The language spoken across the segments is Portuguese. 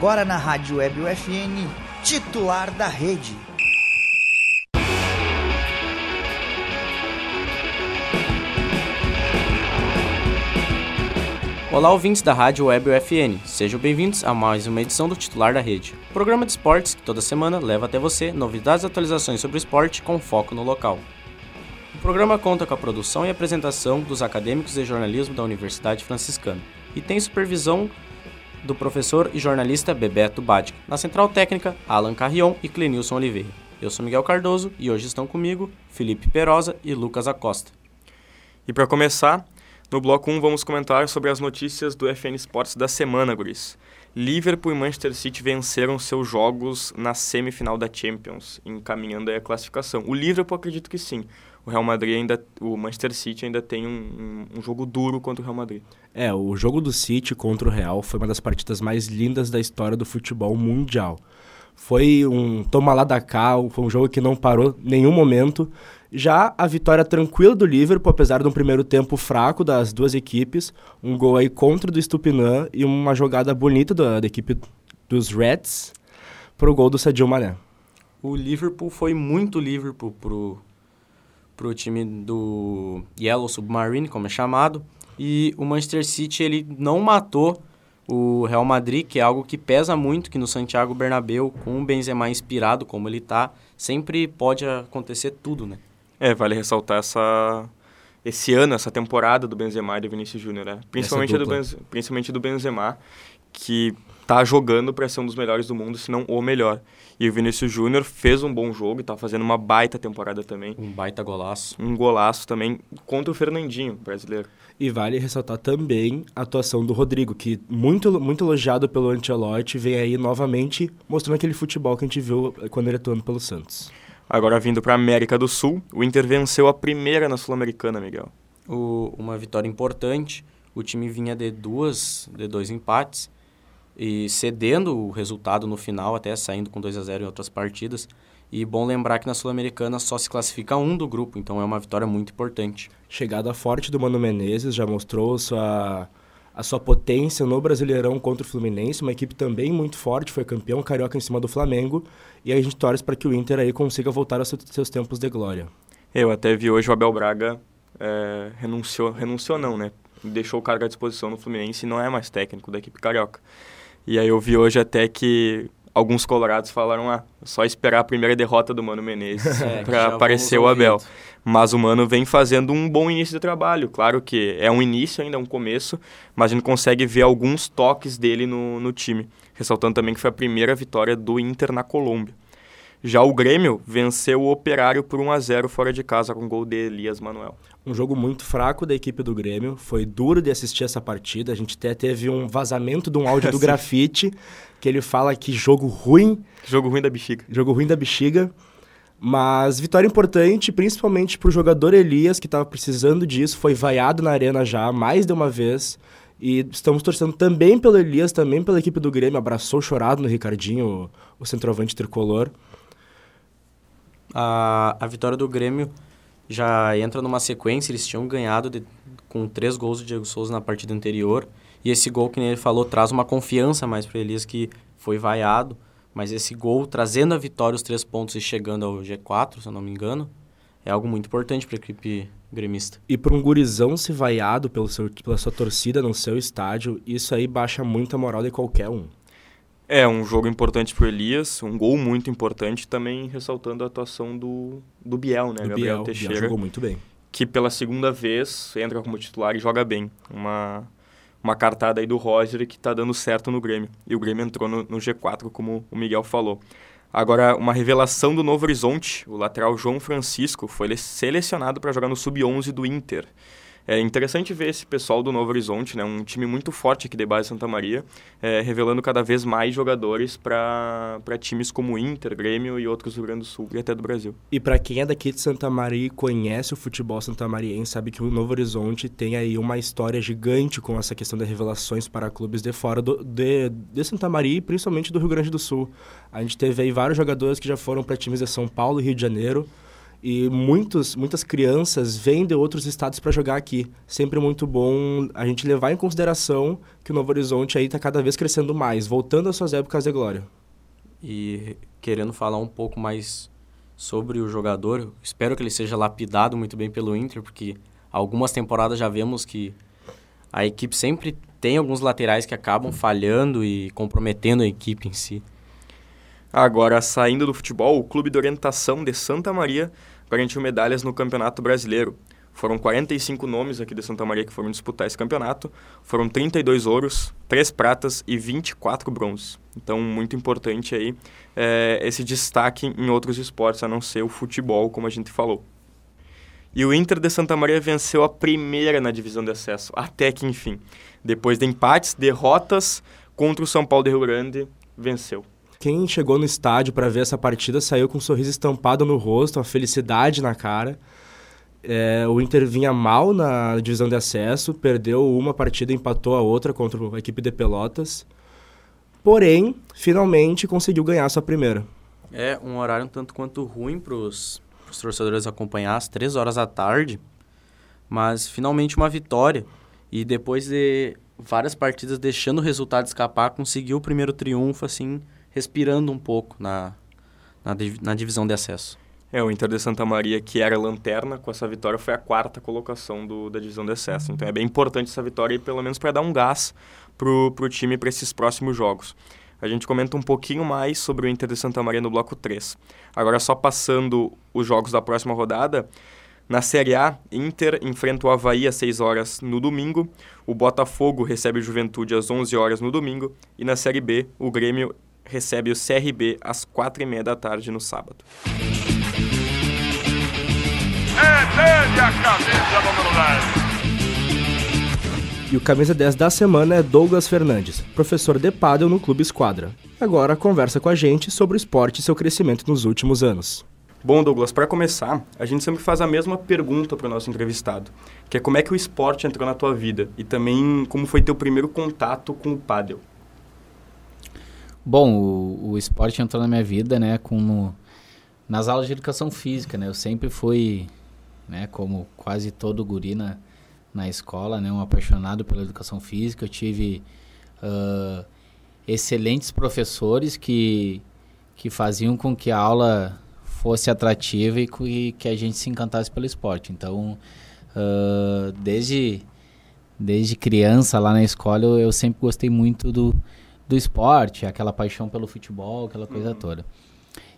Agora na Rádio Web UFN, titular da rede. Olá, ouvintes da Rádio Web UFN. Sejam bem-vindos a mais uma edição do Titular da Rede, programa de esportes que toda semana leva até você novidades e atualizações sobre o esporte com foco no local. O programa conta com a produção e apresentação dos acadêmicos de jornalismo da Universidade Franciscana e tem supervisão do professor e jornalista Bebeto Badic. Na central técnica, Alan Carrion e Clenilson Oliveira. Eu sou Miguel Cardoso e hoje estão comigo Felipe Perosa e Lucas Acosta. E para começar, no bloco 1 vamos comentar sobre as notícias do FN Sports da semana, guris. Liverpool e Manchester City venceram seus jogos na semifinal da Champions, encaminhando a classificação. O Liverpool acredito que sim. O Real Madrid ainda, o Manchester City ainda tem um, um, um jogo duro contra o Real Madrid. É, o jogo do City contra o Real foi uma das partidas mais lindas da história do futebol mundial. Foi um toma lá da cá, foi um jogo que não parou em nenhum momento. Já a vitória tranquila do Liverpool, apesar de um primeiro tempo fraco das duas equipes, um gol aí contra do Stupinã e uma jogada bonita da, da equipe dos Reds pro gol do Sadio Mané. O Liverpool foi muito Liverpool pro, pro time do Yellow Submarine, como é chamado, e o Manchester City ele não matou o Real Madrid, que é algo que pesa muito, que no Santiago Bernabéu, com o Benzema inspirado como ele tá, sempre pode acontecer tudo, né? É, vale ressaltar essa esse ano, essa temporada do Benzema e do Vinícius Júnior, né? Principalmente do, Benz, principalmente do Benzema, que tá jogando para ser um dos melhores do mundo, se não o melhor. E o Vinícius Júnior fez um bom jogo e tá fazendo uma baita temporada também. Um baita golaço. Um golaço também contra o Fernandinho, brasileiro. E vale ressaltar também a atuação do Rodrigo, que muito, muito elogiado pelo Ancelotti, vem aí novamente mostrando aquele futebol que a gente viu quando ele atuando pelo Santos. Agora vindo para a América do Sul, o Inter venceu a primeira na Sul-Americana, Miguel. O, uma vitória importante. O time vinha de duas, de dois empates e cedendo o resultado no final, até saindo com 2 a 0 em outras partidas. E bom lembrar que na Sul-Americana só se classifica um do grupo, então é uma vitória muito importante. Chegada forte do Mano Menezes, já mostrou sua a sua potência no Brasileirão contra o Fluminense, uma equipe também muito forte, foi campeão carioca em cima do Flamengo, e a gente torce para que o Inter aí consiga voltar aos seus tempos de glória. Eu até vi hoje o Abel Braga é, renunciou, renunciou não, né? Deixou o cargo à disposição no Fluminense e não é mais técnico da equipe carioca. E aí eu vi hoje até que alguns colorados falaram, ah, só esperar a primeira derrota do Mano Menezes é, para aparecer o Abel. Mas o Mano vem fazendo um bom início de trabalho. Claro que é um início ainda, é um começo, mas a gente consegue ver alguns toques dele no, no time. Ressaltando também que foi a primeira vitória do Inter na Colômbia. Já o Grêmio venceu o Operário por 1 a 0 fora de casa com gol de Elias Manuel. Um jogo muito fraco da equipe do Grêmio. Foi duro de assistir essa partida. A gente até teve um vazamento de um áudio do Grafite que ele fala que jogo ruim. Jogo ruim da bexiga. Jogo ruim da bexiga. Mas vitória importante, principalmente para o jogador Elias, que estava precisando disso. Foi vaiado na arena já mais de uma vez. E estamos torcendo também pelo Elias, também pela equipe do Grêmio. Abraçou chorado no Ricardinho, o, o centroavante tricolor a, a vitória do Grêmio já entra numa sequência, eles tinham ganhado de, com três gols do Diego Souza na partida anterior, e esse gol que ele falou traz uma confiança mais para Elias que foi vaiado, mas esse gol trazendo a vitória, os três pontos e chegando ao G4, se eu não me engano, é algo muito importante para a equipe gremista. E para um gurizão se vaiado pelo seu, pela sua torcida no seu estádio, isso aí baixa muito a moral de qualquer um. É, um jogo importante para Elias, um gol muito importante, também ressaltando a atuação do, do Biel, né? Do Gabriel Biel, Teixeira. Biel jogou muito bem. Que pela segunda vez entra como titular e joga bem. Uma, uma cartada aí do Roger que está dando certo no Grêmio. E o Grêmio entrou no, no G4, como o Miguel falou. Agora, uma revelação do Novo Horizonte, o lateral João Francisco foi selecionado para jogar no Sub-11 do Inter. É interessante ver esse pessoal do Novo Horizonte, né, um time muito forte aqui de base Santa Maria, é, revelando cada vez mais jogadores para times como Inter, Grêmio e outros do Rio Grande do Sul e até do Brasil. E para quem é daqui de Santa Maria e conhece o futebol santamariense, sabe que o Novo Horizonte tem aí uma história gigante com essa questão de revelações para clubes de fora do, de, de Santa Maria e principalmente do Rio Grande do Sul. A gente teve aí vários jogadores que já foram para times de São Paulo e Rio de Janeiro, E muitos, muitas crianças vêm de outros estados para jogar aqui. Sempre muito bom a gente levar em consideração que o Novo Horizonte aí está cada vez crescendo mais, voltando às suas épocas de glória. E querendo falar um pouco mais sobre o jogador, espero que ele seja lapidado muito bem pelo Inter, porque algumas temporadas já vemos que a equipe sempre tem alguns laterais que acabam falhando e comprometendo a equipe em si. Agora, saindo do futebol, o Clube de Orientação de Santa Maria garantiu medalhas no Campeonato Brasileiro. Foram 45 nomes aqui de Santa Maria que foram disputar esse campeonato. Foram 32 ouros, 3 pratas e 24 bronzes. Então, muito importante aí é, esse destaque em outros esportes, a não ser o futebol, como a gente falou. E o Inter de Santa Maria venceu a primeira na divisão de acesso, até que enfim. Depois de empates, derrotas contra o São Paulo de Rio Grande, venceu. Quem chegou no estádio para ver essa partida saiu com um sorriso estampado no rosto, uma felicidade na cara. É, o Inter vinha mal na divisão de acesso, perdeu uma partida, empatou a outra contra a equipe de Pelotas. Porém, finalmente conseguiu ganhar sua primeira. É um horário um tanto quanto ruim para os torcedores acompanhar, às três horas da tarde. Mas finalmente uma vitória. E depois de várias partidas deixando o resultado escapar, conseguiu o primeiro triunfo, assim, respirando um pouco na, na, na divisão de acesso. É, o Inter de Santa Maria, que era lanterna, com essa vitória foi a quarta colocação do, da divisão de acesso. Então é bem importante essa vitória, pelo menos para dar um gás pro, pro time para esses próximos jogos. A gente comenta um pouquinho mais sobre o Inter de Santa Maria no bloco 3. Agora, só passando os jogos da próxima rodada, na Série A, Inter enfrenta o Havaí às 6 horas no domingo, o Botafogo recebe o Juventude às 11 horas no domingo, e na Série B, o Grêmio recebe o CRB às 4 e meia da tarde no sábado. É dele a camisa número 10. E o camisa 10 da semana é Douglas Fernandes, professor de pádel no Clube Esquadra. Agora conversa com a gente sobre o esporte e seu crescimento nos últimos anos. Bom, Douglas, para começar, a gente sempre faz a mesma pergunta para o nosso entrevistado, que é como é que o esporte entrou na tua vida e também como foi teu primeiro contato com o pádel. Bom, o, o esporte entrou na minha vida, né, como nas aulas de educação física, né? Eu sempre fui, né, como quase todo guri na, na escola, né, um apaixonado pela educação física. Eu tive uh, excelentes professores que que faziam com que a aula fosse atrativa e que, que a gente se encantasse pelo esporte. Então, uh, desde desde criança lá na escola eu, eu sempre gostei muito do do esporte, aquela paixão pelo futebol, aquela coisa uhum. toda.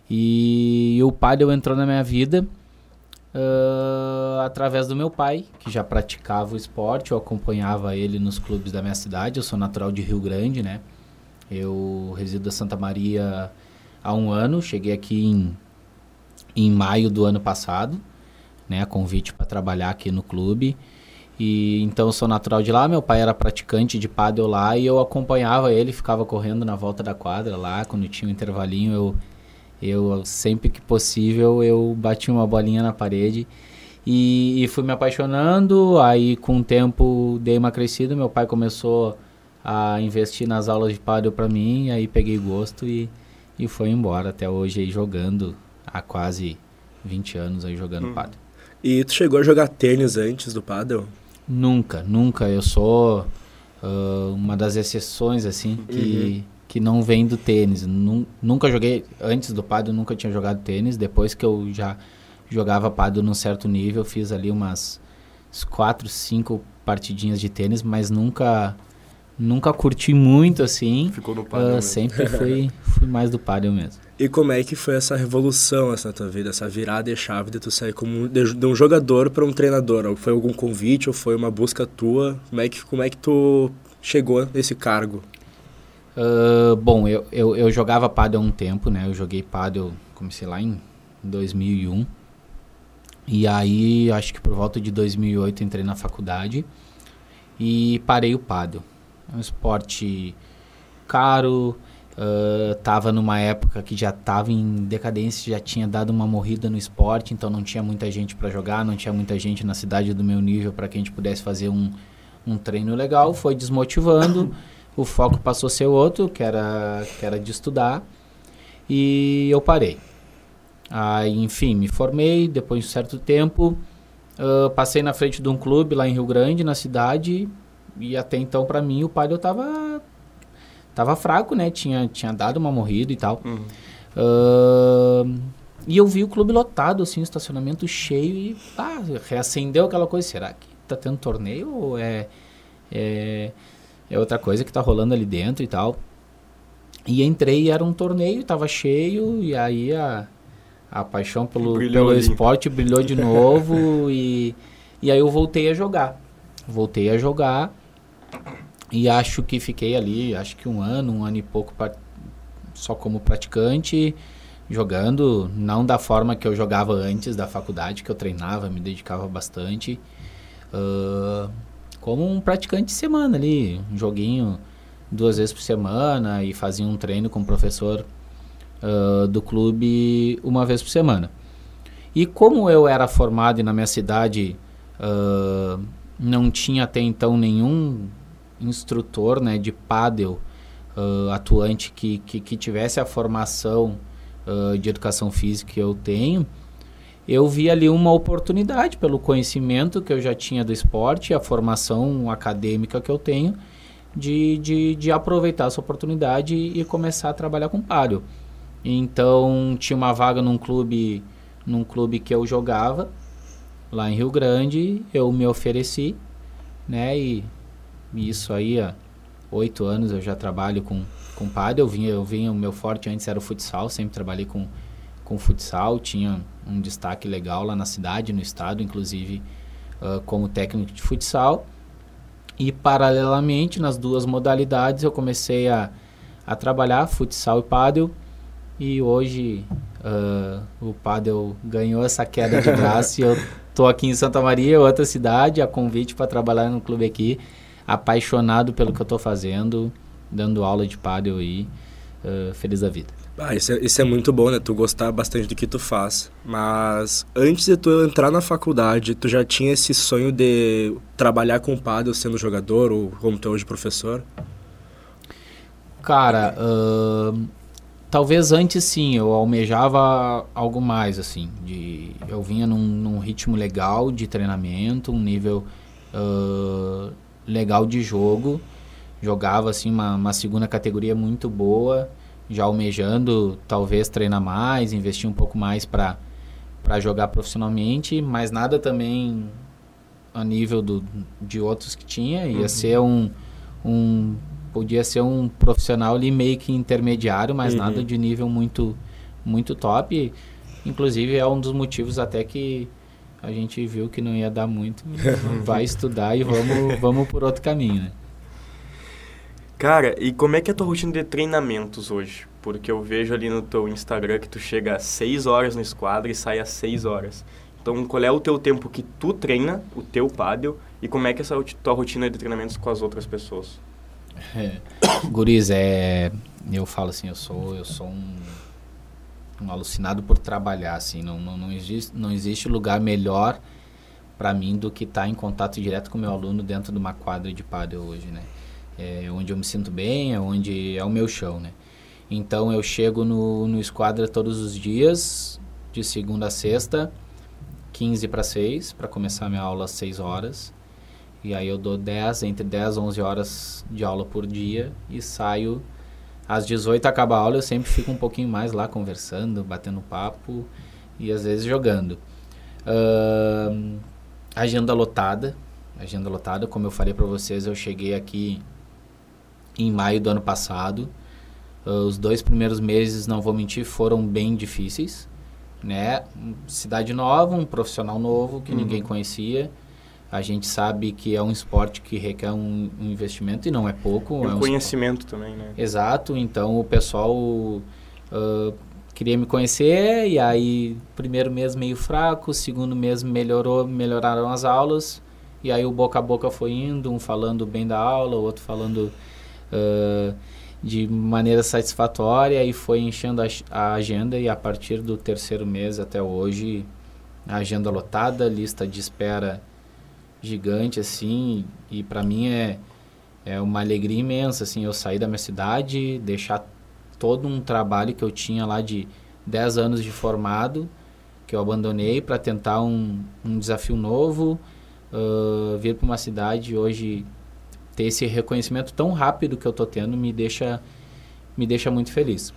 E, e o paddle entrou na minha vida uh, através do meu pai, que já praticava o esporte, eu acompanhava ele nos clubes da minha cidade, eu sou natural de Rio Grande, né? Eu resido em Santa Maria há um ano, cheguei aqui em, em maio do ano passado, né? Convite para trabalhar aqui no clube. E então eu sou natural de lá, meu pai era praticante de pádel lá e eu acompanhava ele, ficava correndo na volta da quadra lá, quando tinha um intervalinho, eu eu sempre que possível eu bati uma bolinha na parede e, e fui me apaixonando, aí com o tempo dei uma crescida, meu pai começou a investir nas aulas de pádel para mim, aí peguei gosto e e foi embora até hoje aí jogando há quase 20 anos aí jogando hum. pádel. E tu chegou a jogar tênis antes do pádel? Nunca, nunca. Eu sou uh, uma das exceções, assim, que, uhum. que não vem do tênis. Nun, nunca joguei, antes do pádel, nunca tinha jogado tênis. Depois que eu já jogava pádel num certo nível, fiz ali umas quatro, cinco partidinhas de tênis, mas nunca nunca curti muito assim. Ficou no pádel uh, Sempre fui, fui mais do pádel mesmo. E como é que foi essa revolução essa tua vida, essa virada e chave de tu sair como de, de um jogador para um treinador? Foi algum convite ou foi uma busca tua? Como é que, como é que tu chegou nesse cargo? Uh, bom, eu, eu, eu jogava pádel há um tempo, né? Eu joguei pádel, comecei lá em 2001. E aí, acho que por volta de 2008 entrei na faculdade e parei o pádel. Um esporte caro, Uh, tava numa época que já estava em decadência, já tinha dado uma morrida no esporte, então não tinha muita gente para jogar, não tinha muita gente na cidade do meu nível para que a gente pudesse fazer um, um treino legal. Foi desmotivando, o foco passou a ser outro, que era, que era de estudar, e eu parei. Aí, enfim, me formei, depois de um certo tempo, uh, passei na frente de um clube lá em Rio Grande, na cidade, e até então, para mim, o Padel tava, tava fraco, né? Tinha, tinha dado uma morrida e tal. Uhum. Uh, e eu vi o clube lotado, assim, o estacionamento cheio e, ah, reacendeu aquela coisa. Será que tá tendo torneio ou é, é, é outra coisa que tá rolando ali dentro e tal? E entrei e era um torneio, tava cheio, e aí a, a paixão pelo, Brilhou pelo esporte brilhou de novo e, e aí eu voltei a jogar. Voltei a jogar e acho que fiquei ali, acho que um ano, um ano e pouco só como praticante, jogando, não da forma que eu jogava antes da faculdade, que eu treinava, me dedicava bastante. Ah, como um praticante de semana ali, um joguinho duas vezes por semana e fazia um treino com o professor ah, do clube uma vez por semana. E como eu era formado e na minha cidade ah, não tinha até então nenhum instrutor né, de pádel ah, atuante que, que, que tivesse a formação ah, de educação física que eu tenho, eu vi ali uma oportunidade pelo conhecimento que eu já tinha do esporte e a formação acadêmica que eu tenho de, de, de aproveitar essa oportunidade e, e começar a trabalhar com pádel. Então tinha uma vaga num clube, num clube que eu jogava lá em Rio Grande, eu me ofereci, né? E, e isso aí há oito anos eu já trabalho com com pádel. Eu vinha, eu vinha, o meu forte antes era o futsal, sempre trabalhei com com futsal, tinha um destaque legal lá na cidade, no estado, inclusive ah, como técnico de futsal. E paralelamente nas duas modalidades eu comecei a, a trabalhar futsal e pádel. E hoje ah, o pádel ganhou essa queda de braço e eu tô aqui em Santa Maria, outra cidade, a convite para trabalhar no clube aqui, apaixonado pelo que eu tô fazendo, dando aula de pádel aí, ah, feliz da vida. Ah, isso é, isso é muito bom, né? Tu gostar bastante do que tu faz. Mas antes de tu entrar na faculdade, tu já tinha esse sonho de trabalhar com o paddle sendo jogador ou como tu é hoje professor? Cara, ahn, talvez antes sim, eu almejava algo mais, assim. De, eu vinha num, num ritmo legal de treinamento, um nível ah, legal de jogo. Jogava, assim, uma, uma segunda categoria muito boa, já almejando talvez treinar mais, investir um pouco mais para para jogar profissionalmente, mas nada também a nível do, de outros que tinha. Ia ser um, um podia ser um profissional ali meio que intermediário, mas Uhum. nada de nível muito muito top. Inclusive é um dos motivos até que a gente viu que não ia dar muito. Vai estudar e vamos vamos por outro caminho, né? Cara, e como é que é a tua rotina de treinamentos hoje? Porque eu vejo ali no teu Instagram que tu chega às 6 horas no esquadro e sai às 6 horas. Então, qual é o teu tempo que tu treina, o teu paddle, e como é que é essa tua rotina de treinamentos com as outras pessoas? É. Guris, é, eu falo assim, eu sou, eu sou um, um alucinado por trabalhar, assim, não, não, não, existe, não existe lugar melhor para mim do que estar em contato direto com o meu aluno dentro de uma quadra de pádel hoje, né? É onde eu me sinto bem, é onde é o meu chão, né? Então eu chego no, no esquadra todos os dias, de segunda a sexta, 15 para 6, para começar minha aula às 6 horas. E aí eu dou 10, entre 10 e 11 horas de aula por dia e saio às 18 acaba a aula, eu sempre fico um pouquinho mais lá conversando, batendo papo e às vezes jogando. Ahn, agenda lotada, agenda lotada, como eu falei para vocês, eu cheguei aqui em maio do ano passado. Ah, os dois primeiros meses, não vou mentir, foram bem difíceis, né? Cidade nova, um profissional novo que ninguém conhecia. A gente sabe que é um esporte que requer um, um investimento e não é pouco. E é um conhecimento também, né? Exato, então o pessoal ah, queria me conhecer e aí primeiro mês meio fraco, segundo mês melhorou, melhoraram as aulas e aí o boca a boca foi indo, um falando bem da aula, o outro falando ah, de maneira satisfatória e foi enchendo a, a agenda e a partir do terceiro mês até hoje a agenda lotada, lista de espera gigante assim e para mim é é uma alegria imensa, assim, eu sair da minha cidade, deixar todo um trabalho que eu tinha lá de 10 anos de formado, que eu abandonei para tentar um, um desafio novo, uh, vir para uma cidade hoje ter esse reconhecimento tão rápido que eu tô tendo me deixa me deixa muito feliz.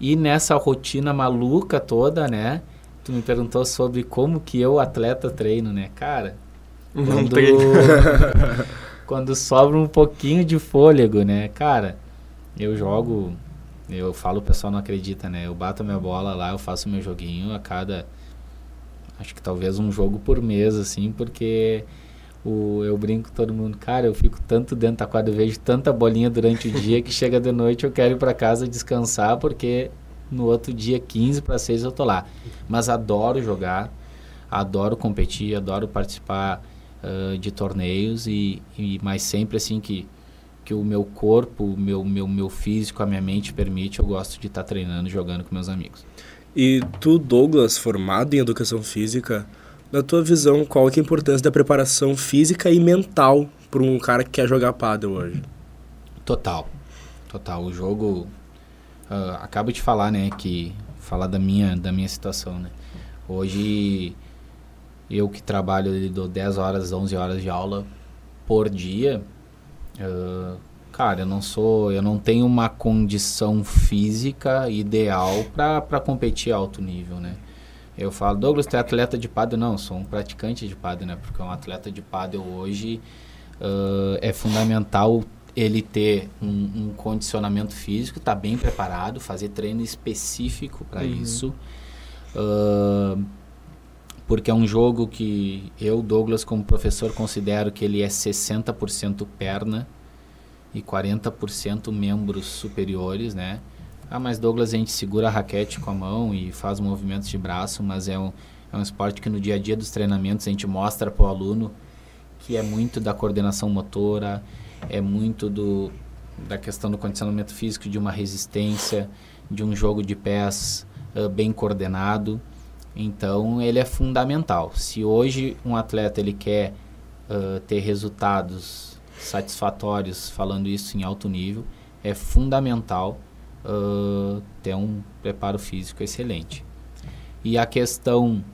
E nessa rotina maluca toda, né? Tu me perguntou sobre como que eu atleta treino, né? Cara, quando quando sobra um pouquinho de fôlego, né? Cara, eu jogo eu falo, o pessoal não acredita, né? Eu bato minha bola lá, eu faço meu joguinho a cada acho que talvez um jogo por mês assim, porque o, eu brinco com todo mundo, cara, eu fico tanto dentro da quadra, eu vejo tanta bolinha durante o dia que chega de noite eu quero ir para casa descansar porque no outro dia 15 para 6 eu tô lá. Mas adoro jogar, adoro competir, adoro participar uh, de torneios e, e mas sempre assim que que o meu corpo, o meu, meu, meu físico, a minha mente permite, eu gosto de estar tá treinando, jogando com meus amigos. E tu, Douglas, formado em educação física, na tua visão, qual é a importância da preparação física e mental para um cara que quer jogar paddle hoje? Total, total. O jogo, uh, acabo de falar, né, que falar da minha da minha situação, né. Hoje eu que trabalho eu dou 10 horas, 11 horas de aula por dia. Uh, cara, eu não sou, eu não tenho uma condição física ideal para competir alto nível, né? Eu falo, Douglas, tu é atleta de pádel? Não, sou um praticante de pádel, né? Porque um atleta de pádel hoje uh, é fundamental ele ter um, um condicionamento físico, estar tá bem preparado, fazer treino específico para uhum. isso. Uh, porque é um jogo que eu, Douglas, como professor, considero que ele é 60% perna e 40% membros superiores, né? Ah, mas Douglas, a gente segura a raquete com a mão e faz movimentos de braço, mas é um, é um esporte que no dia a dia dos treinamentos a gente mostra para o aluno que é muito da coordenação motora, é muito do, da questão do condicionamento físico, de uma resistência, de um jogo de pés uh, bem coordenado. Então, ele é fundamental. Se hoje um atleta ele quer uh, ter resultados satisfatórios, falando isso em alto nível, é fundamental uh, ter um preparo físico excelente. E a questão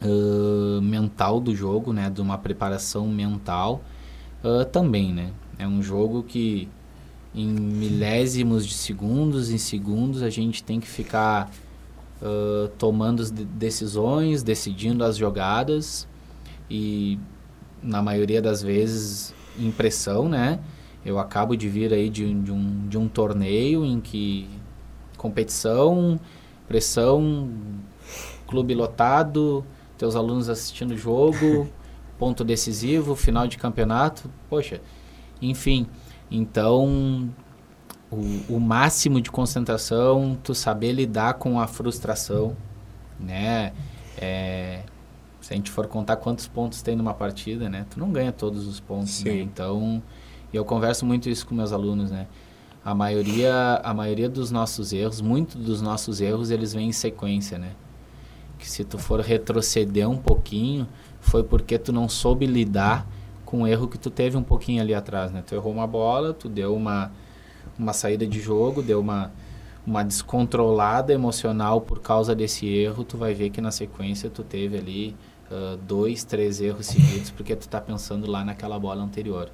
uh, mental do jogo, né, de uma preparação mental, também, né? É um jogo que em milésimos de segundos, em segundos, a gente tem que ficar uh, tomando as decisões, decidindo as jogadas e na maioria das vezes impressão, né? Eu acabo de vir aí de, de, um, de um torneio em que competição, pressão, clube lotado, teus alunos assistindo o jogo, ponto decisivo, final de campeonato, poxa, enfim. Então, o, o máximo de concentração, tu saber lidar com a frustração, né? É, se a gente for contar quantos pontos tem numa partida, né? Tu não ganha todos os pontos, né? Então, e eu converso muito isso com meus alunos, né? A maioria, a maioria dos nossos erros, muito dos nossos erros, eles vêm em sequência, né? Que se tu for retroceder um pouquinho, foi porque tu não soube lidar com o erro que tu teve um pouquinho ali atrás, né? Tu errou uma bola, tu deu uma uma saída de jogo, deu uma uma descontrolada emocional por causa desse erro, tu vai ver que na sequência tu teve ali uh, dois, três erros seguidos porque tu tá pensando lá naquela bola anterior.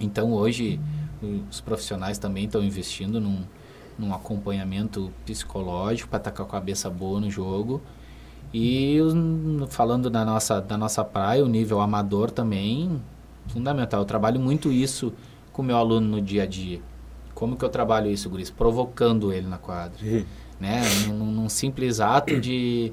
Então hoje os profissionais também estão investindo num, num acompanhamento psicológico para estar com a cabeça boa no jogo. E falando da nossa, da nossa praia, o nível amador também, fundamental. Eu trabalho muito isso com o meu aluno no dia a dia. Como que eu trabalho isso, Guris? Provocando ele na quadra. Uhum. Né? Num, num, simples ato de,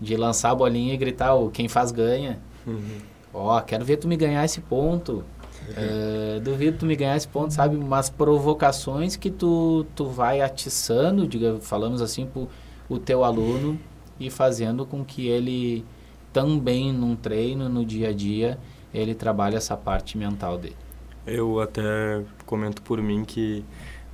de lançar a bolinha e gritar, oh, quem faz ganha. Uhum. Ó, oh, quero ver tu me ganhar esse ponto. Uh, duvido tu me ganhar esse ponto, sabe? Umas provocações que tu, tu vai atiçando, diga, falamos assim, pro o teu aluno e fazendo com que ele também num treino, no dia a dia, ele trabalhe essa parte mental dele. Eu até comento por mim que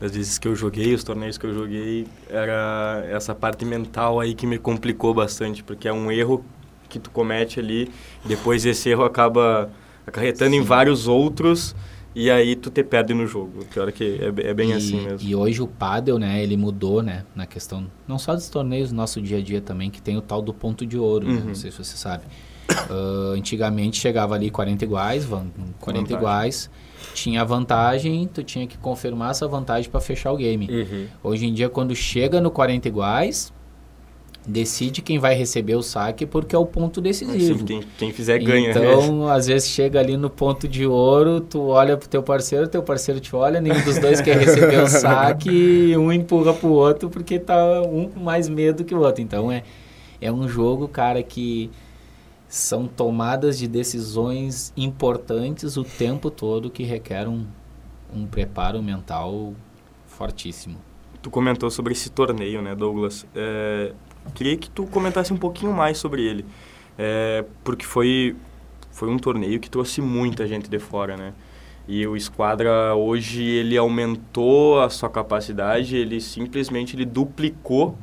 das vezes que eu joguei, os torneios que eu joguei, era essa parte mental aí que me complicou bastante, porque é um erro que tu comete ali, depois esse erro acaba acarretando Sim. em vários outros e aí tu te perde no jogo. Pior é que é, é bem e, assim mesmo. E hoje o paddle, né, ele mudou, né, na questão não só dos torneios do nosso dia a dia também, que tem o tal do ponto de ouro, né, Uhum. não sei se você sabe. Ah, antigamente chegava ali 40 iguais, van- 40 Vantagem. iguais, tinha vantagem, tu tinha que confirmar essa vantagem para fechar o game. Uhum. Hoje em dia, quando chega no 40 iguais, decide quem vai receber o saque porque é o ponto decisivo. Quem, quem fizer ganha. né? Então, às vezes chega ali no ponto de ouro, tu olha pro teu parceiro, teu parceiro te olha, nenhum dos dois quer receber o saque, e um empurra pro outro porque tá um com mais medo que o outro. Então é é um jogo, cara, que são tomadas de decisões importantes o tempo todo que requer um, um preparo mental fortíssimo. Tu comentou sobre esse torneio, né, Douglas? É, queria que tu comentasse um pouquinho mais sobre ele. É, porque foi, foi um torneio que trouxe muita gente de fora, né? E o Esquadra hoje ele aumentou a sua capacidade, ele simplesmente ele duplicou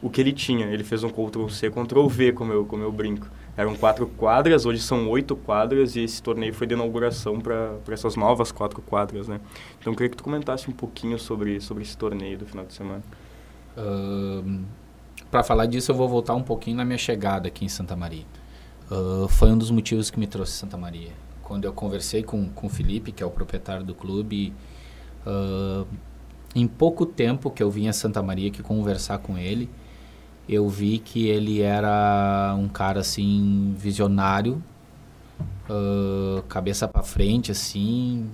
o que ele tinha. Ele fez um Ctrl C, Ctrl V, como eu, como eu brinco. Eram quatro quadras, hoje são oito quadras e esse torneio foi de inauguração para essas novas quatro quadras, né? Então eu queria que tu comentasse um pouquinho sobre, sobre esse torneio do final de semana. Para falar disso, eu vou voltar um pouquinho na minha chegada aqui em Santa Maria. Ah, foi um dos motivos que me trouxe Santa Maria. Quando eu conversei com, com o Felipe, que é o proprietário do clube, ah, em pouco tempo que eu vim a Santa Maria aqui conversar com ele, eu vi que ele era um cara assim visionário, ah, cabeça para frente assim,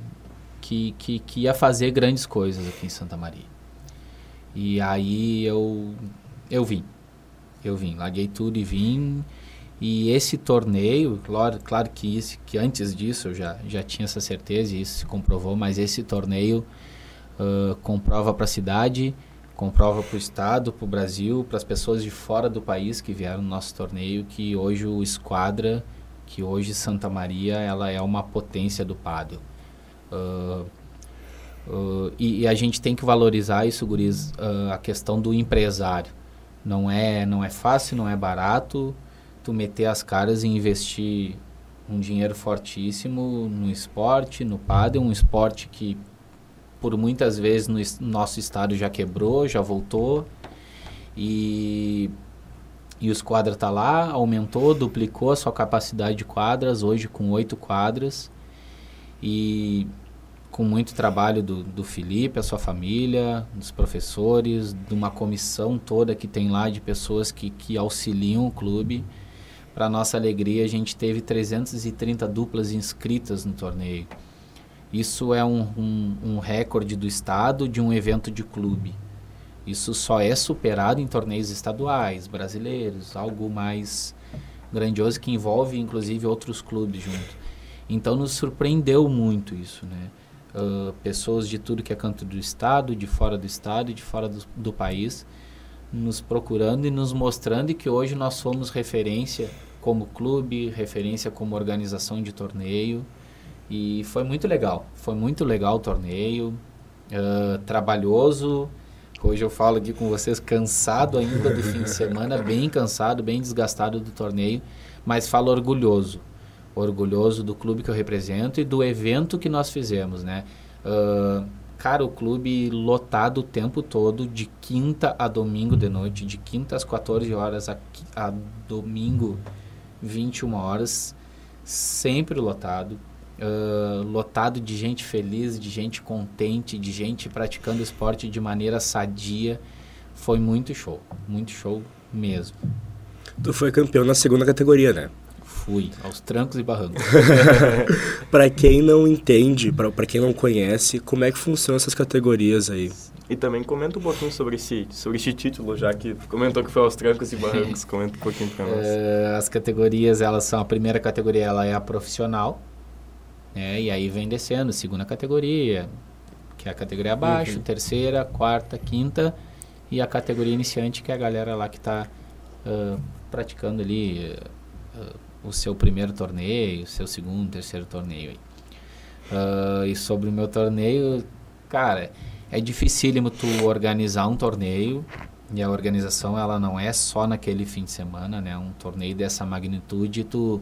que, que, que ia fazer grandes coisas aqui em Santa Maria. E aí eu eu vim. Eu vim, larguei tudo e vim. E esse torneio, claro, claro que isso, que antes disso eu já, já tinha essa certeza e isso se comprovou, mas esse torneio ah, comprova para a cidade, comprova para o estado, para o Brasil, para as pessoas de fora do país que vieram no nosso torneio, que hoje o Esquadra, que hoje Santa Maria, ela é uma potência do paddle. Ah, Uh, e, e a gente tem que valorizar isso, guris, uh, a questão do empresário. Não é, não é fácil, não é barato tu meter as caras e investir um dinheiro fortíssimo no esporte, no padel, um esporte que por muitas vezes no nosso estado já quebrou, já voltou e e os quadras tá lá, aumentou, duplicou a sua capacidade de quadras, hoje com oito quadras e com muito trabalho do, do Felipe, a sua família, dos professores, de uma comissão toda que tem lá de pessoas que, que auxiliam o clube. Para nossa alegria, a gente teve 330 duplas inscritas no torneio. Isso é um, um, um recorde do estado de um evento de clube. Isso só é superado em torneios estaduais, brasileiros, algo mais grandioso que envolve inclusive outros clubes junto. Então nos surpreendeu muito isso, né? Uh, pessoas de tudo que é canto do estado, de fora do estado e de fora do, do país, nos procurando e nos mostrando que hoje nós somos referência como clube, referência como organização de torneio. E foi muito legal, foi muito legal o torneio, uh, trabalhoso. Hoje eu falo aqui com vocês cansado ainda do fim de semana, bem cansado, bem desgastado do torneio, mas falo orgulhoso orgulhoso do clube que eu represento e do evento que nós fizemos, né? Uh, cara, o clube lotado o tempo todo, de quinta a domingo de noite, de quinta às 14 horas a, a domingo 21 horas, sempre lotado. Uh, lotado de gente feliz, de gente contente, de gente praticando esporte de maneira sadia. Foi muito show, muito show mesmo. Tu foi campeão na segunda categoria, né? Fui aos trancos e barrancos. Pra quem não entende, pra pra quem não conhece, como é que funcionam essas categorias aí? E também comenta um pouquinho sobre esse, sobre esse título, já que comentou que foi aos trancos e barrancos. comenta um pouquinho pra nós. Eh, as categorias, elas são, a primeira categoria ela é a profissional, né? E aí vem descendo, segunda categoria, que é a categoria abaixo, terceira, quarta, quinta, e a categoria iniciante, que é a galera lá que está praticando ali ah, o seu primeiro torneio, o seu segundo, terceiro torneio aí. Ah, e sobre o meu torneio, cara, é dificílimo tu organizar um torneio e a organização ela não é só naquele fim de semana, né? Um torneio dessa magnitude, tu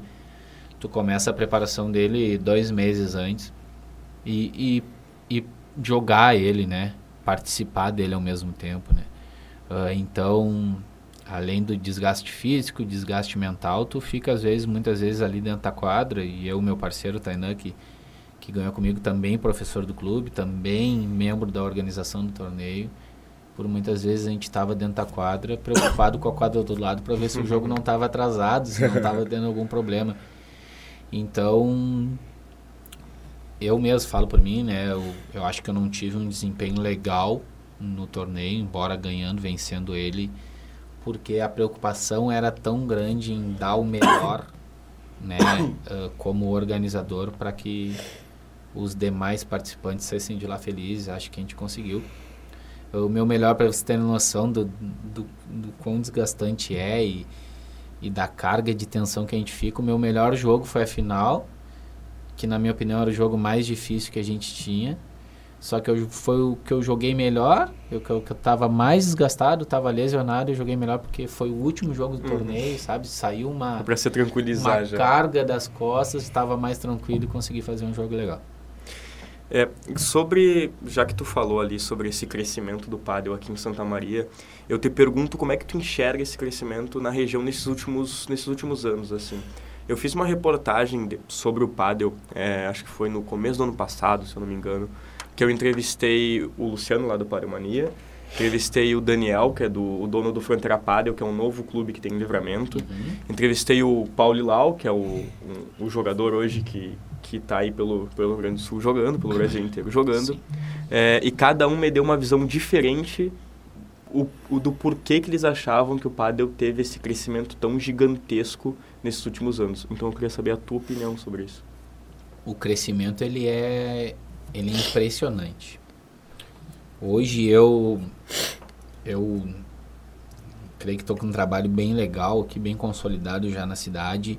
tu começa a preparação dele dois meses antes. e, e, e jogar ele, né? Participar dele ao mesmo tempo, né? Uh, então, além do desgaste físico, desgaste mental, tu fica às vezes, muitas vezes ali dentro da quadra e eu, meu parceiro Tainan, que, que ganhou comigo, também professor do clube, também membro da organização do torneio, por muitas vezes a gente estava dentro da quadra, preocupado com a quadra do lado para ver se o jogo não estava atrasado, se não estava tendo algum problema. Então, eu mesmo falo por mim, né? Eu, eu acho que eu não tive um desempenho legal no torneio, embora ganhando, vencendo ele, porque a preocupação era tão grande em dar o melhor, né, uh, como organizador, para que os demais participantes saíssem de lá felizes. Acho que a gente conseguiu. O meu melhor, para você ter noção do, do, do quão desgastante é e, e da carga de tensão que a gente fica, o meu melhor jogo foi a final, que na minha opinião era o jogo mais difícil que a gente tinha só que eu, foi o que eu joguei melhor, eu, que eu, que eu tava mais desgastado, tava lesionado, eu joguei melhor porque foi o último jogo do uhum. torneio, sabe? Saiu uma, pra se tranquilizar uma já. carga das costas, estava mais tranquilo e consegui fazer um jogo legal. É, sobre, já que tu falou ali sobre esse crescimento do pádel aqui em Santa Maria, eu te pergunto como é que tu enxerga esse crescimento na região nesses últimos, nesses últimos anos, assim. Eu fiz uma reportagem de, sobre o pádel, é, acho que foi no começo do ano passado, se eu não me engano, que eu entrevistei o Luciano lá do Paromania, entrevistei o Daniel, que é do, o dono do Fronteira Padel, que é um novo clube que tem em livramento. Uhum. Entrevistei o Paulo Lau, que é o, um, o jogador hoje que que está aí pelo, pelo Rio Grande do Sul jogando, pelo Brasil inteiro jogando. É, e cada um me deu uma visão diferente o, o, do porquê que eles achavam que o Padel teve esse crescimento tão gigantesco nesses últimos anos. Então eu queria saber a tua opinião sobre isso. O crescimento ele é ele é impressionante. Hoje eu eu creio que estou com um trabalho bem legal aqui, bem consolidado já na cidade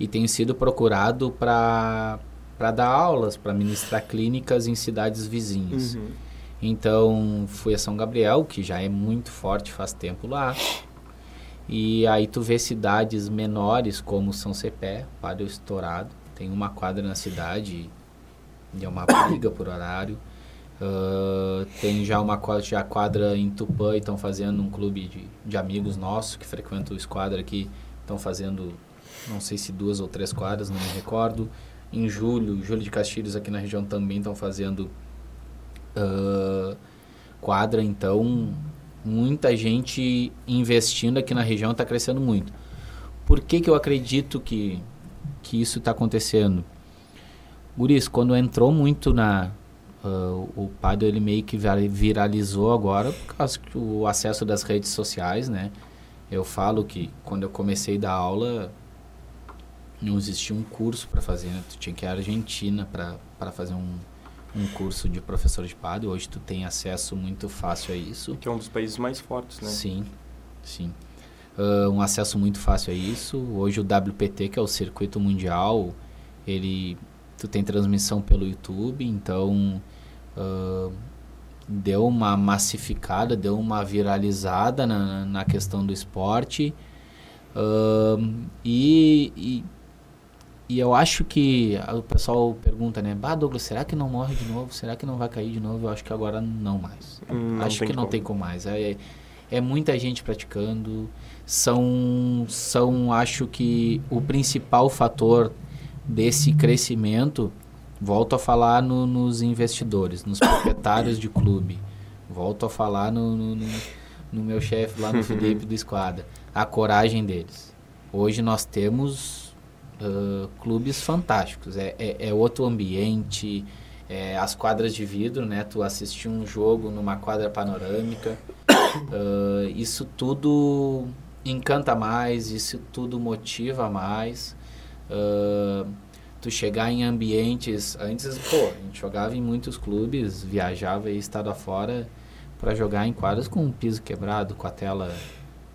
e tenho sido procurado para para dar aulas, para ministrar clínicas em cidades vizinhas. Uhum. Então, fui a São Gabriel, que já é muito forte faz tempo lá. E aí tu vê cidades menores como São Cepé, Padre Estourado. Tem uma quadra na cidade e é uma briga por horário. Uh, tem já uma já quadra em Tupã e estão fazendo um clube de, de amigos nossos que frequentam o esquadra aqui. Estão fazendo, não sei se duas ou três quadras, não me recordo. Em julho, Júlio de Castilhos aqui na região também estão fazendo uh, quadra. Então, muita gente investindo aqui na região está crescendo muito. Por que, que eu acredito que, que isso está acontecendo? Guris, quando entrou muito na. Uh, o Pado ele meio que viralizou agora por causa do acesso das redes sociais, né? Eu falo que quando eu comecei a dar aula não existia um curso para fazer, né? Tu tinha que ir à Argentina para fazer um, um curso de professor de Pado. Hoje tu tem acesso muito fácil a isso. Que é um dos países mais fortes, né? Sim, sim. Uh, um acesso muito fácil a isso. Hoje o WPT, que é o Circuito Mundial, ele tu tem transmissão pelo YouTube, então uh, deu uma massificada, deu uma viralizada na, na questão do esporte. Uh, e, e, e, eu acho que o pessoal pergunta, né? Bah, Douglas, será que não morre de novo? Será que não vai cair de novo? Eu acho que agora não mais. Hum, não acho que não como. tem como mais. É, é muita gente praticando. São, são, acho que o principal fator desse crescimento, volto a falar no, nos investidores, nos proprietários de clube, volto a falar no, no, no meu chefe lá no Felipe do Esquadra, a coragem deles. Hoje nós temos uh, clubes fantásticos, é, é, é, outro ambiente, é, as quadras de vidro, né? Tu assistir um jogo numa quadra panorâmica, uh, isso tudo encanta mais, isso tudo motiva mais. Uh, tu chegar em ambientes. Antes, pô, a gente jogava em muitos clubes, viajava e estado afora para jogar em quadras com um piso quebrado, com a tela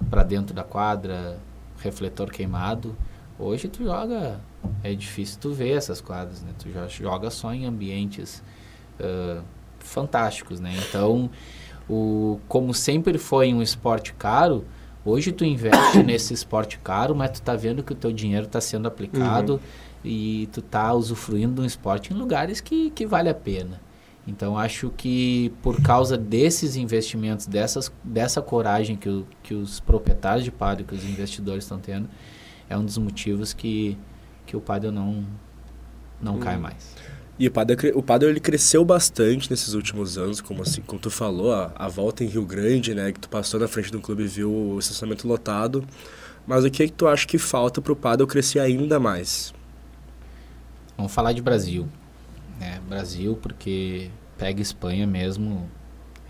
para dentro da quadra, refletor queimado. Hoje tu joga, é difícil tu ver essas quadras, né? Tu joga só em ambientes uh, fantásticos, né? Então, o, como sempre foi um esporte caro, Hoje tu investe nesse esporte caro, mas tu tá vendo que o teu dinheiro está sendo aplicado uhum. e tu tá usufruindo de um esporte em lugares que, que vale a pena. Então acho que por causa desses investimentos, dessas, dessa coragem que, o, que os proprietários de pádel, que os investidores estão tendo, é um dos motivos que, que o pádel não, não hum. cai mais. E o Padre, o Padre ele cresceu bastante nesses últimos anos, como assim, como tu falou, a, a, volta em Rio Grande, né, que tu passou na frente do clube e viu o estacionamento lotado. Mas o que é que tu acha que falta para o Padre crescer ainda mais? Vamos falar de Brasil. Né? Brasil, porque pega Espanha mesmo.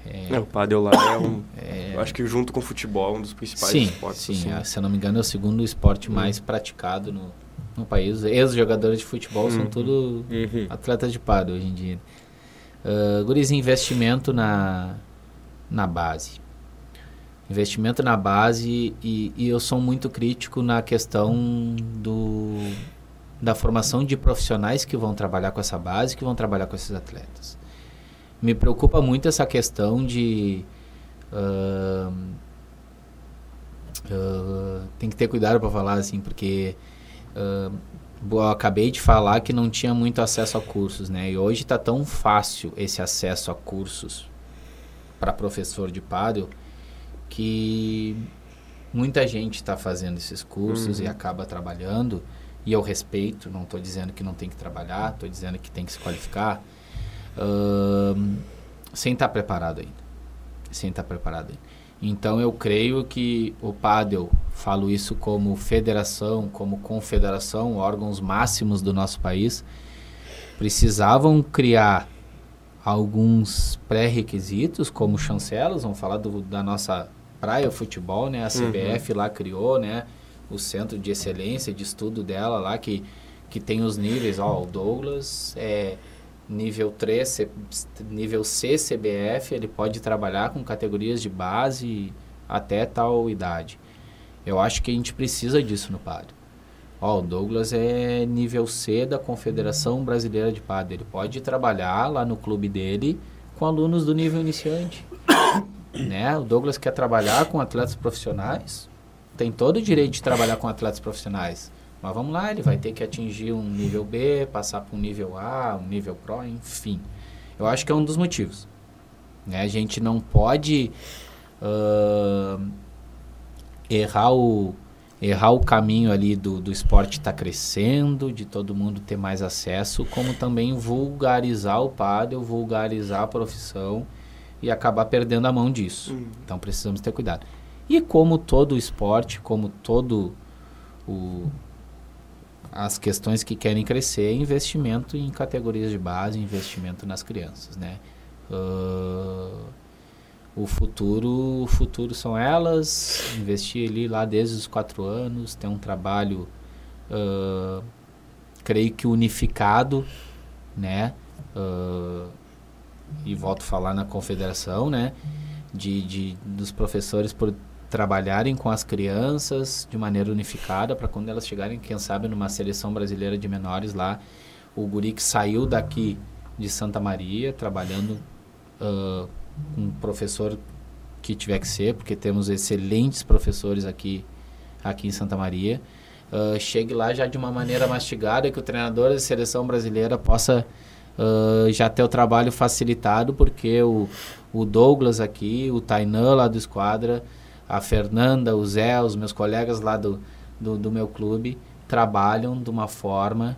É, é o Padre lá é um. É, eu acho que junto com o futebol, um dos principais sim, esportes. Sim, assim. se eu não me engano, é o segundo esporte hum. mais praticado no, no país. Ex-jogadores de futebol uhum. são tudo uhum. atletas de pádel hoje em dia. Uh, Guris, investimento na, na base. Investimento na base e, e eu sou muito crítico na questão do, da formação de profissionais que vão trabalhar com essa base, que vão trabalhar com esses atletas. Me preocupa muito essa questão de... Uh, uh, tem que ter cuidado para falar assim, porque Uh, eu acabei de falar que não tinha muito acesso a cursos, né? E hoje está tão fácil esse acesso a cursos para professor de pádel que muita gente está fazendo esses cursos uhum. e acaba trabalhando. E eu respeito, não estou dizendo que não tem que trabalhar, estou dizendo que tem que se qualificar, uh, sem estar tá preparado ainda. Sem estar tá preparado ainda. Então eu creio que o Padel, falo isso como federação, como confederação, órgãos máximos do nosso país, precisavam criar alguns pré-requisitos, como chancelas, vamos falar do, da nossa praia futebol, né? A CBF uhum. lá criou, né? O centro de excelência de estudo dela lá, que, que tem os níveis, ó, o Douglas é nível 3, nível C CBF, ele pode trabalhar com categorias de base até tal idade. Eu acho que a gente precisa disso no padre. Ó, o Douglas é nível C da Confederação Brasileira de Padre. Ele pode trabalhar lá no clube dele com alunos do nível iniciante. né? O Douglas quer trabalhar com atletas profissionais, tem todo o direito de trabalhar com atletas profissionais. Mas vamos lá, ele vai ter que atingir um nível B, passar para um nível A, um nível Pro, enfim. Eu acho que é um dos motivos. Né? A gente não pode uh, errar, o, errar o caminho ali do, do esporte estar tá crescendo, de todo mundo ter mais acesso, como também vulgarizar o padre, vulgarizar a profissão e acabar perdendo a mão disso. Uhum. Então precisamos ter cuidado. E como todo esporte, como todo o, as questões que querem crescer é investimento em categorias de base, investimento nas crianças, né? Uh, o futuro, o futuro são elas, investir ali lá desde os quatro anos, ter um trabalho, uh, creio que unificado, né? Uh, e volto a falar na confederação, né? De, de, dos professores por trabalharem com as crianças de maneira unificada para quando elas chegarem, quem sabe, numa seleção brasileira de menores lá, o guri que saiu daqui de Santa Maria trabalhando uh, com um professor que tiver que ser, porque temos excelentes professores aqui, aqui em Santa Maria, uh, chegue lá já de uma maneira mastigada, que o treinador da seleção brasileira possa uh, já ter o trabalho facilitado, porque o, o Douglas aqui, o Tainan lá do Esquadra, a Fernanda, o Zé, os meus colegas lá do, do, do meu clube trabalham de uma forma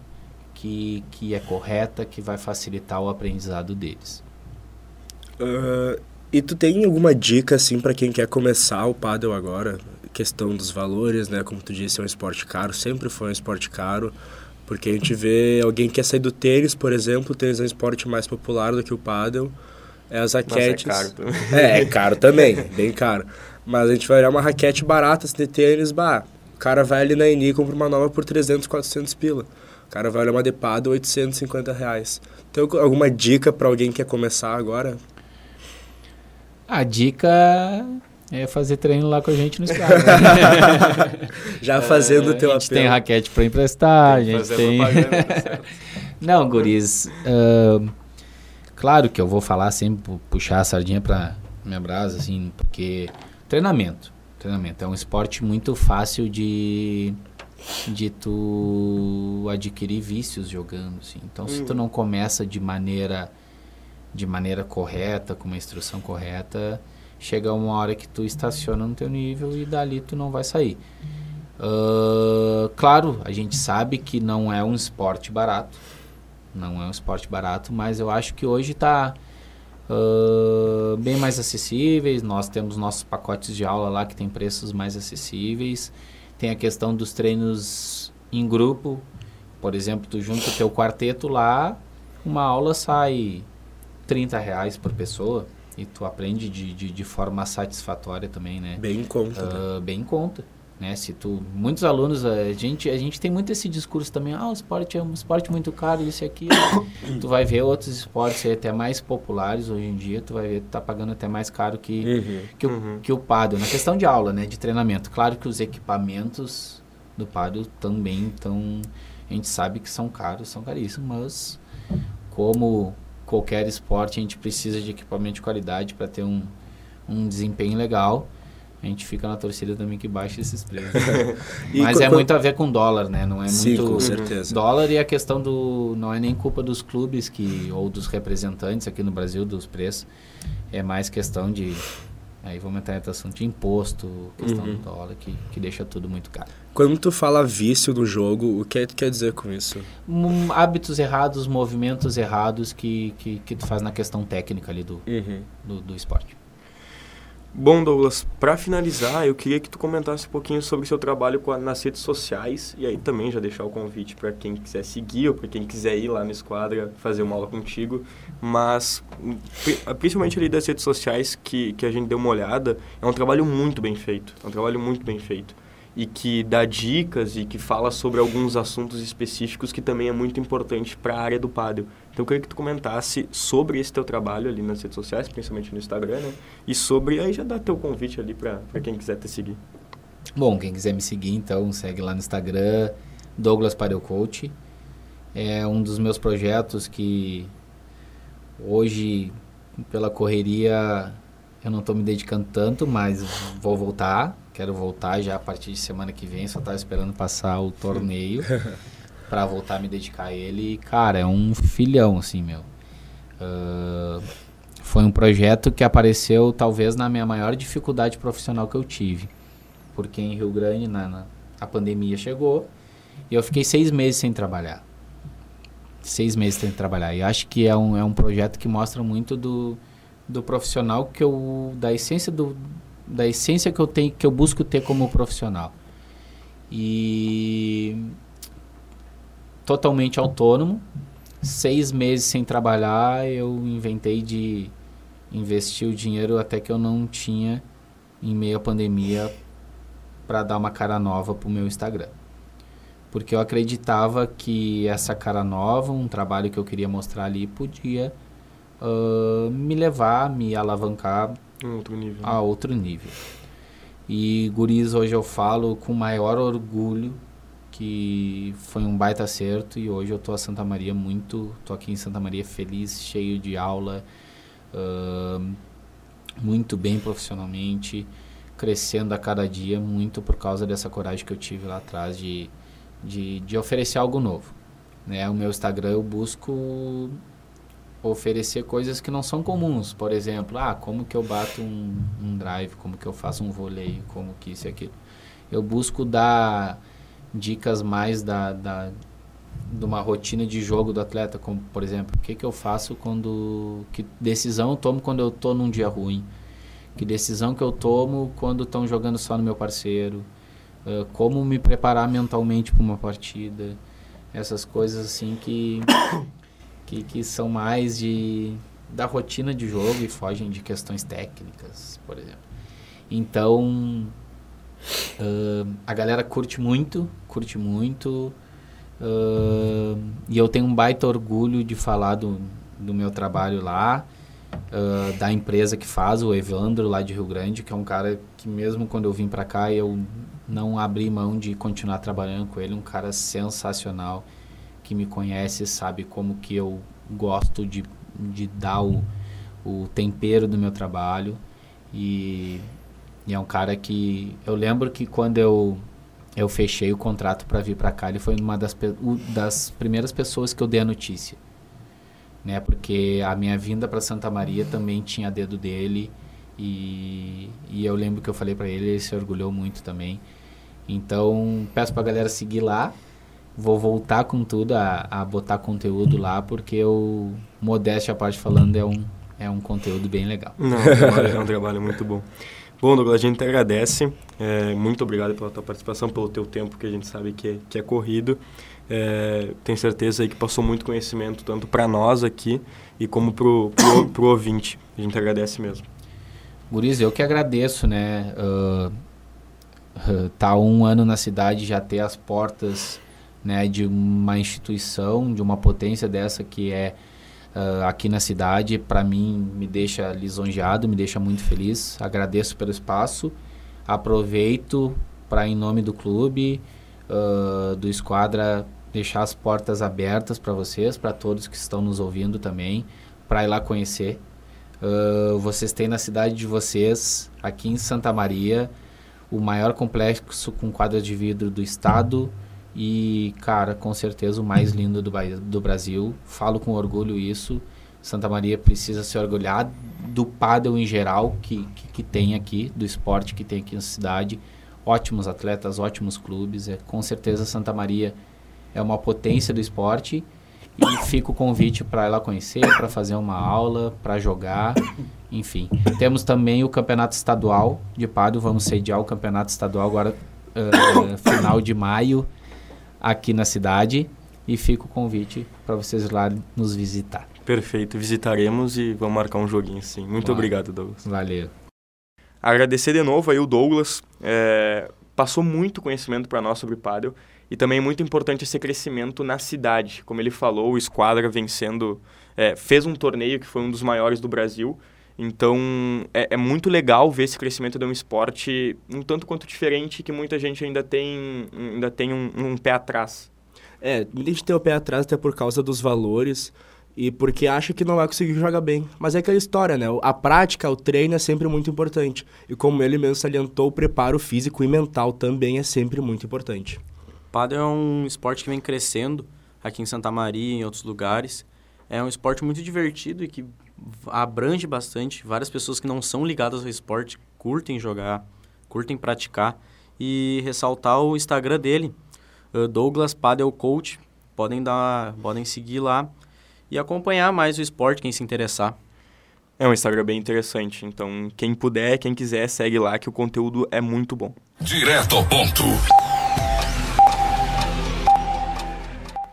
que, que é correta, que vai facilitar o aprendizado deles. Uh, e tu tem alguma dica assim para quem quer começar o paddle agora? Questão dos valores, né? Como tu disse, é um esporte caro, sempre foi um esporte caro. Porque a gente vê alguém que quer sair do tênis, por exemplo, o tênis é um esporte mais popular do que o paddle. É as raquetes. Nossa, é caro também. É, é caro também, bem caro. Mas a gente vai olhar uma raquete barata assim, de tênis, bah, o cara vai ali na Eni e compra uma nova por 300, 400 pila. O cara vai olhar uma depada 850 reais. Tem alguma dica para alguém que quer começar agora? A dica é fazer treino lá com a gente no esquadro. Já fazendo o teu apelo. A gente tem raquete para emprestar, a gente tem... Não, guris, uh, claro que eu vou falar sempre, puxar a sardinha para minha brasa, assim, porque Treinamento. Treinamento. É um esporte muito fácil de, de tu adquirir vícios jogando, assim. Então, se tu não começa de maneira de maneira correta, com uma instrução correta, chega uma hora que tu estaciona no teu nível e dali tu não vai sair. Uh, claro, a gente sabe que não é um esporte barato, não é um esporte barato, mas eu acho que hoje está uh, bem mais acessíveis. Nós temos nossos pacotes de aula lá que tem preços mais acessíveis. Tem a questão dos treinos em grupo. Por exemplo, tu junta o teu quarteto lá, uma aula sai 30 reais por pessoa e tu aprende de, de, de forma satisfatória também, né? Bem em conta. né? Ah, bem em conta. Né? Se tu, muitos alunos, a gente, a gente tem muito esse discurso também, ah, o esporte é um esporte muito caro, isso e aquilo. tu vai ver outros esportes até mais populares hoje em dia, tu vai ver que tá pagando até mais caro que, Uhum. que, o, que o paddle. Na questão de aula, né, de treinamento. Claro que os equipamentos do paddle também estão, a gente sabe que são caros, são caríssimos, mas como qualquer esporte, a gente precisa de equipamento de qualidade para ter um, um desempenho legal. A gente fica na torcida também que baixe esses preços. Mas é muito a ver com dólar, né? Não é Sim, muito com certeza. dólar e a questão do não é nem culpa dos clubes que ou dos representantes aqui no Brasil dos preços. É mais questão de aí vamos entrar em assunto de imposto, questão Uhum. do dólar que, que deixa tudo muito caro. Quando tu fala vício no jogo, o que tu quer dizer com isso? Hum, hábitos errados, movimentos errados que, que, que tu faz na questão técnica ali do, Uhum. do, do esporte. Bom, Douglas, para finalizar, eu queria que tu comentasse um pouquinho sobre o seu trabalho a- nas redes sociais e aí também já deixar o convite para quem quiser seguir ou para quem quiser ir lá no Esquadra fazer uma aula contigo. Mas, pri- principalmente ali das redes sociais que, que a gente deu uma olhada, é um trabalho muito bem feito. É um trabalho muito bem feito. E que dá dicas e que fala sobre alguns assuntos específicos que também é muito importante para a área do pádel. Então eu queria que tu comentasse sobre esse teu trabalho ali nas redes sociais, principalmente no Instagram, né? E sobre, aí já dá teu convite ali para quem quiser te seguir. Bom, quem quiser me seguir, então segue lá no Instagram, Douglas Padel Coach. É um dos meus projetos que hoje, pela correria, eu não estou me dedicando tanto, mas vou voltar. Quero voltar já a partir de semana que vem, só estava esperando passar o torneio para voltar a me dedicar a ele. E, cara, é um filhão, assim, meu. Ah, foi um projeto que apareceu talvez na minha maior dificuldade profissional que eu tive porque em Rio Grande na, na- a pandemia chegou e eu fiquei seis meses sem trabalhar. Seis meses sem trabalhar. E acho que é um, é um projeto que mostra muito do, do profissional que eu. da essência do. Da essência que eu tenho, que eu busco ter como profissional. E totalmente autônomo. Seis meses sem trabalhar, eu inventei de investir o dinheiro até que eu não tinha em meio à pandemia para dar uma cara nova para o meu Instagram. Porque eu acreditava que essa cara nova, um trabalho que eu queria mostrar ali, podia ah, me levar, me alavancar Um outro nível. né? a outro nível. E guris, hoje eu falo com maior orgulho que foi um baita acerto e hoje eu tô a Santa Maria muito, tô aqui em Santa Maria feliz, cheio de aula, ahn, muito bem profissionalmente, crescendo a cada dia muito por causa dessa coragem que eu tive lá atrás de, de, de oferecer algo novo. Né? O meu Instagram eu busco oferecer coisas que não são comuns. Por exemplo, ah, como que eu bato um, um drive, como que eu faço um voleio, como que isso e aquilo. Eu busco dar dicas mais da, da de uma rotina de jogo do atleta, como por exemplo, o que que eu faço quando que decisão eu tomo quando eu tô num dia ruim? Que decisão que eu tomo quando estão jogando só no meu parceiro? Ah, como me preparar mentalmente para uma partida? Essas coisas assim que que, que são mais de da rotina de jogo e fogem de questões técnicas, por exemplo. Então, ahn, a galera curte muito, curte muito, ahn, e eu tenho um baita orgulho de falar do, do meu trabalho lá, ah, da empresa que faz, o Evandro, lá de Rio Grande, que é um cara que mesmo quando eu vim para cá, eu não abri mão de continuar trabalhando com ele, um cara sensacional, que me conhece sabe como que eu gosto de, de dar o, o tempero do meu trabalho. E, e é um cara que eu lembro que quando eu eu fechei o contrato para vir para cá. Ele foi uma das, das primeiras pessoas que eu dei a notícia. Né? Porque a minha vinda para Santa Maria também tinha dedo dele. E, e eu lembro que eu falei para ele, ele se orgulhou muito também. Então, peço para a galera seguir lá. Vou voltar com tudo a, a botar conteúdo lá, porque o Modéstia a parte falando é um, é um conteúdo bem legal. Não, é um trabalho, é um trabalho muito bom. Bom, Douglas, a gente agradece. É, muito obrigado pela tua participação, pelo teu tempo, que a gente sabe que é, que é corrido. É, tenho certeza aí que passou muito conhecimento, tanto para nós aqui e como pro, pro ouvinte. A gente agradece mesmo. Guriz, eu que agradeço, né? Uh, uh, tá um ano na cidade, já ter as portas né, de uma instituição, de uma potência dessa que é uh, aqui na cidade, para mim me deixa lisonjeado, me deixa muito feliz. Agradeço pelo espaço, aproveito para, em nome do clube, uh, do Esquadra, deixar as portas abertas para vocês, para todos que estão nos ouvindo também, para ir lá conhecer. Uh, vocês têm na cidade de vocês, aqui em Santa Maria, o maior complexo com quadras de vidro do estado e, cara, com certeza o mais lindo do, do Brasil. Falo com orgulho isso. Santa Maria precisa se orgulhar do paddle em geral que, que, que, tem aqui, do esporte que tem aqui na cidade. Ótimos atletas, ótimos clubes. É, com certeza Santa Maria é uma potência do esporte. E fica o convite para ela conhecer, para fazer uma aula, para jogar, enfim. Temos também o campeonato estadual de paddle. Vamos sediar o campeonato estadual agora, uh, final de maio aqui na cidade e fica o convite para vocês ir lá nos visitar. Perfeito, visitaremos e vamos marcar um joguinho sim. Muito obrigado, Douglas. Valeu. Agradecer de novo aí o Douglas, é, passou muito conhecimento para nós sobre pádel e também é muito importante esse crescimento na cidade. Como ele falou, o Esquadra vencendo, é, fez um torneio que foi um dos maiores do Brasil, então é, é, muito legal ver esse crescimento de um esporte um tanto quanto diferente que muita gente ainda tem, ainda tem um, um pé atrás. É, muita gente tem o pé atrás até por causa dos valores e porque acha que não vai conseguir jogar bem. Mas é aquela história, né? A prática, o treino é sempre muito importante. E como ele mesmo salientou, o preparo físico e mental também é sempre muito importante. O padel é um esporte que vem crescendo aqui em Santa Maria e em outros lugares. É um esporte muito divertido e que abrange bastante. Várias pessoas que não são ligadas ao esporte curtem jogar, curtem praticar. E ressaltar o Instagram dele, Douglas Padel Coach. Podem, dar, podem seguir lá e acompanhar mais o esporte, quem se interessar. É um Instagram bem interessante, então quem puder, quem quiser, segue lá que o conteúdo é muito bom. Direto ao ponto.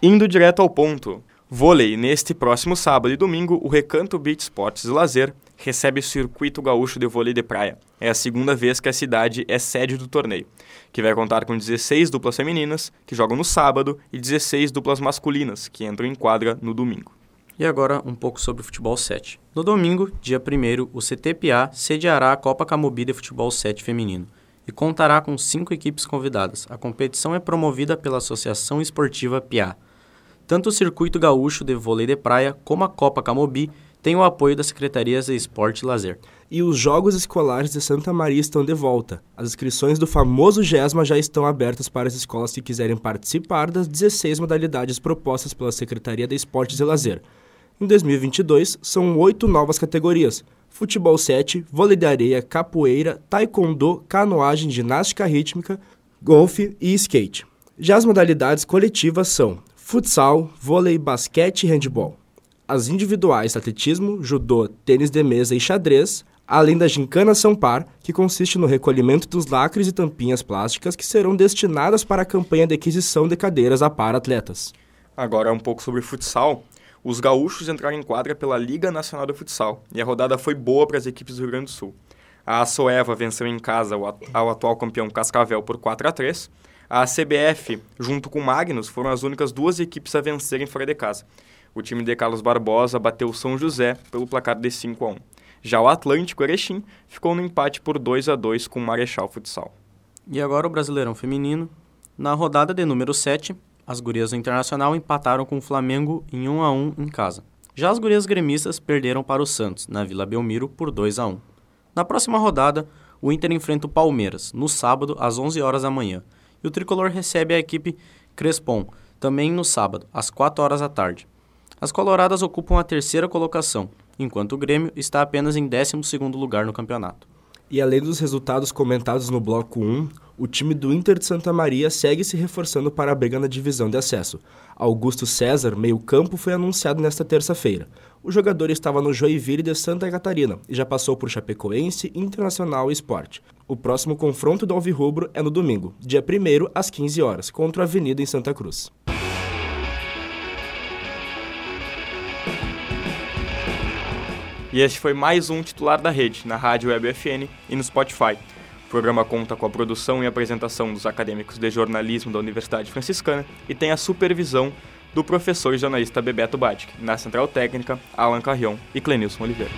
Indo direto ao ponto. Vôlei, neste próximo sábado e domingo, o Recanto Beach Sports Lazer recebe o Circuito Gaúcho de Vôlei de Praia. É a segunda vez que a cidade é sede do torneio, que vai contar com 16 duplas femininas, que jogam no sábado, e 16 duplas masculinas, que entram em quadra no domingo. E agora um pouco sobre o futebol 7. No domingo, dia 1 o CTPA sediará a Copa Camobi de Futebol 7 feminino e contará com cinco equipes convidadas. A competição é promovida pela Associação Esportiva PIA. Tanto o Circuito Gaúcho de Vôlei de Praia como a Copa Camobi têm o apoio das Secretarias de Esporte e Lazer. E os Jogos Escolares de Santa Maria estão de volta. As inscrições do famoso GESMA já estão abertas para as escolas que quiserem participar das 16 modalidades propostas pela Secretaria de Esportes e Lazer. Em 2022, são oito novas categorias: futebol 7, vôlei de areia, capoeira, taekwondo, canoagem, ginástica rítmica, golfe e skate. Já as modalidades coletivas são futsal, vôlei, basquete e handball. As individuais, atletismo, judô, tênis de mesa e xadrez, além da gincana São Par, que consiste no recolhimento dos lacres e tampinhas plásticas que serão destinadas para a campanha de aquisição de cadeiras a para atletas. Agora um pouco sobre futsal. Os gaúchos entraram em quadra pela Liga Nacional de Futsal e a rodada foi boa para as equipes do Rio Grande do Sul. A Açoeva venceu em casa ao atual campeão Cascavel por 4 a 3 a CBF, junto com o Magnus, foram as únicas duas equipes a vencerem fora de casa. O time de Carlos Barbosa bateu o São José pelo placar de 5 a 1. Já o Atlântico Erechim ficou no empate por 2 a 2 com o Marechal Futsal. E agora o Brasileirão Feminino. Na rodada de número 7, as gurias do Internacional empataram com o Flamengo em 1 a 1 em casa. Já as gurias gremistas perderam para o Santos, na Vila Belmiro, por 2 a 1. Na próxima rodada, o Inter enfrenta o Palmeiras, no sábado, às 11 horas da manhã, E o tricolor recebe a equipe Crespon, também no sábado, às 4 horas da tarde. As coloradas ocupam a terceira colocação, enquanto o Grêmio está apenas em 12º lugar no campeonato. E além dos resultados comentados no bloco 1, o time do Inter de Santa Maria segue se reforçando para a briga na divisão de acesso. Augusto César, meio-campo, foi anunciado nesta terça-feira. O jogador estava no Joinville de Santa Catarina e já passou por Chapecoense, Internacional e Esporte. O próximo confronto do Alvirrubro é no domingo, dia 1 às 15 horas, contra a Avenida em Santa Cruz. E este foi mais um titular da rede, na Rádio Web FN e no Spotify. O programa conta com a produção e apresentação dos acadêmicos de jornalismo da Universidade Franciscana e tem a supervisão do professor e jornalista Bebeto Badic, na Central Técnica, Alan Carrion e Clenilson Oliveira.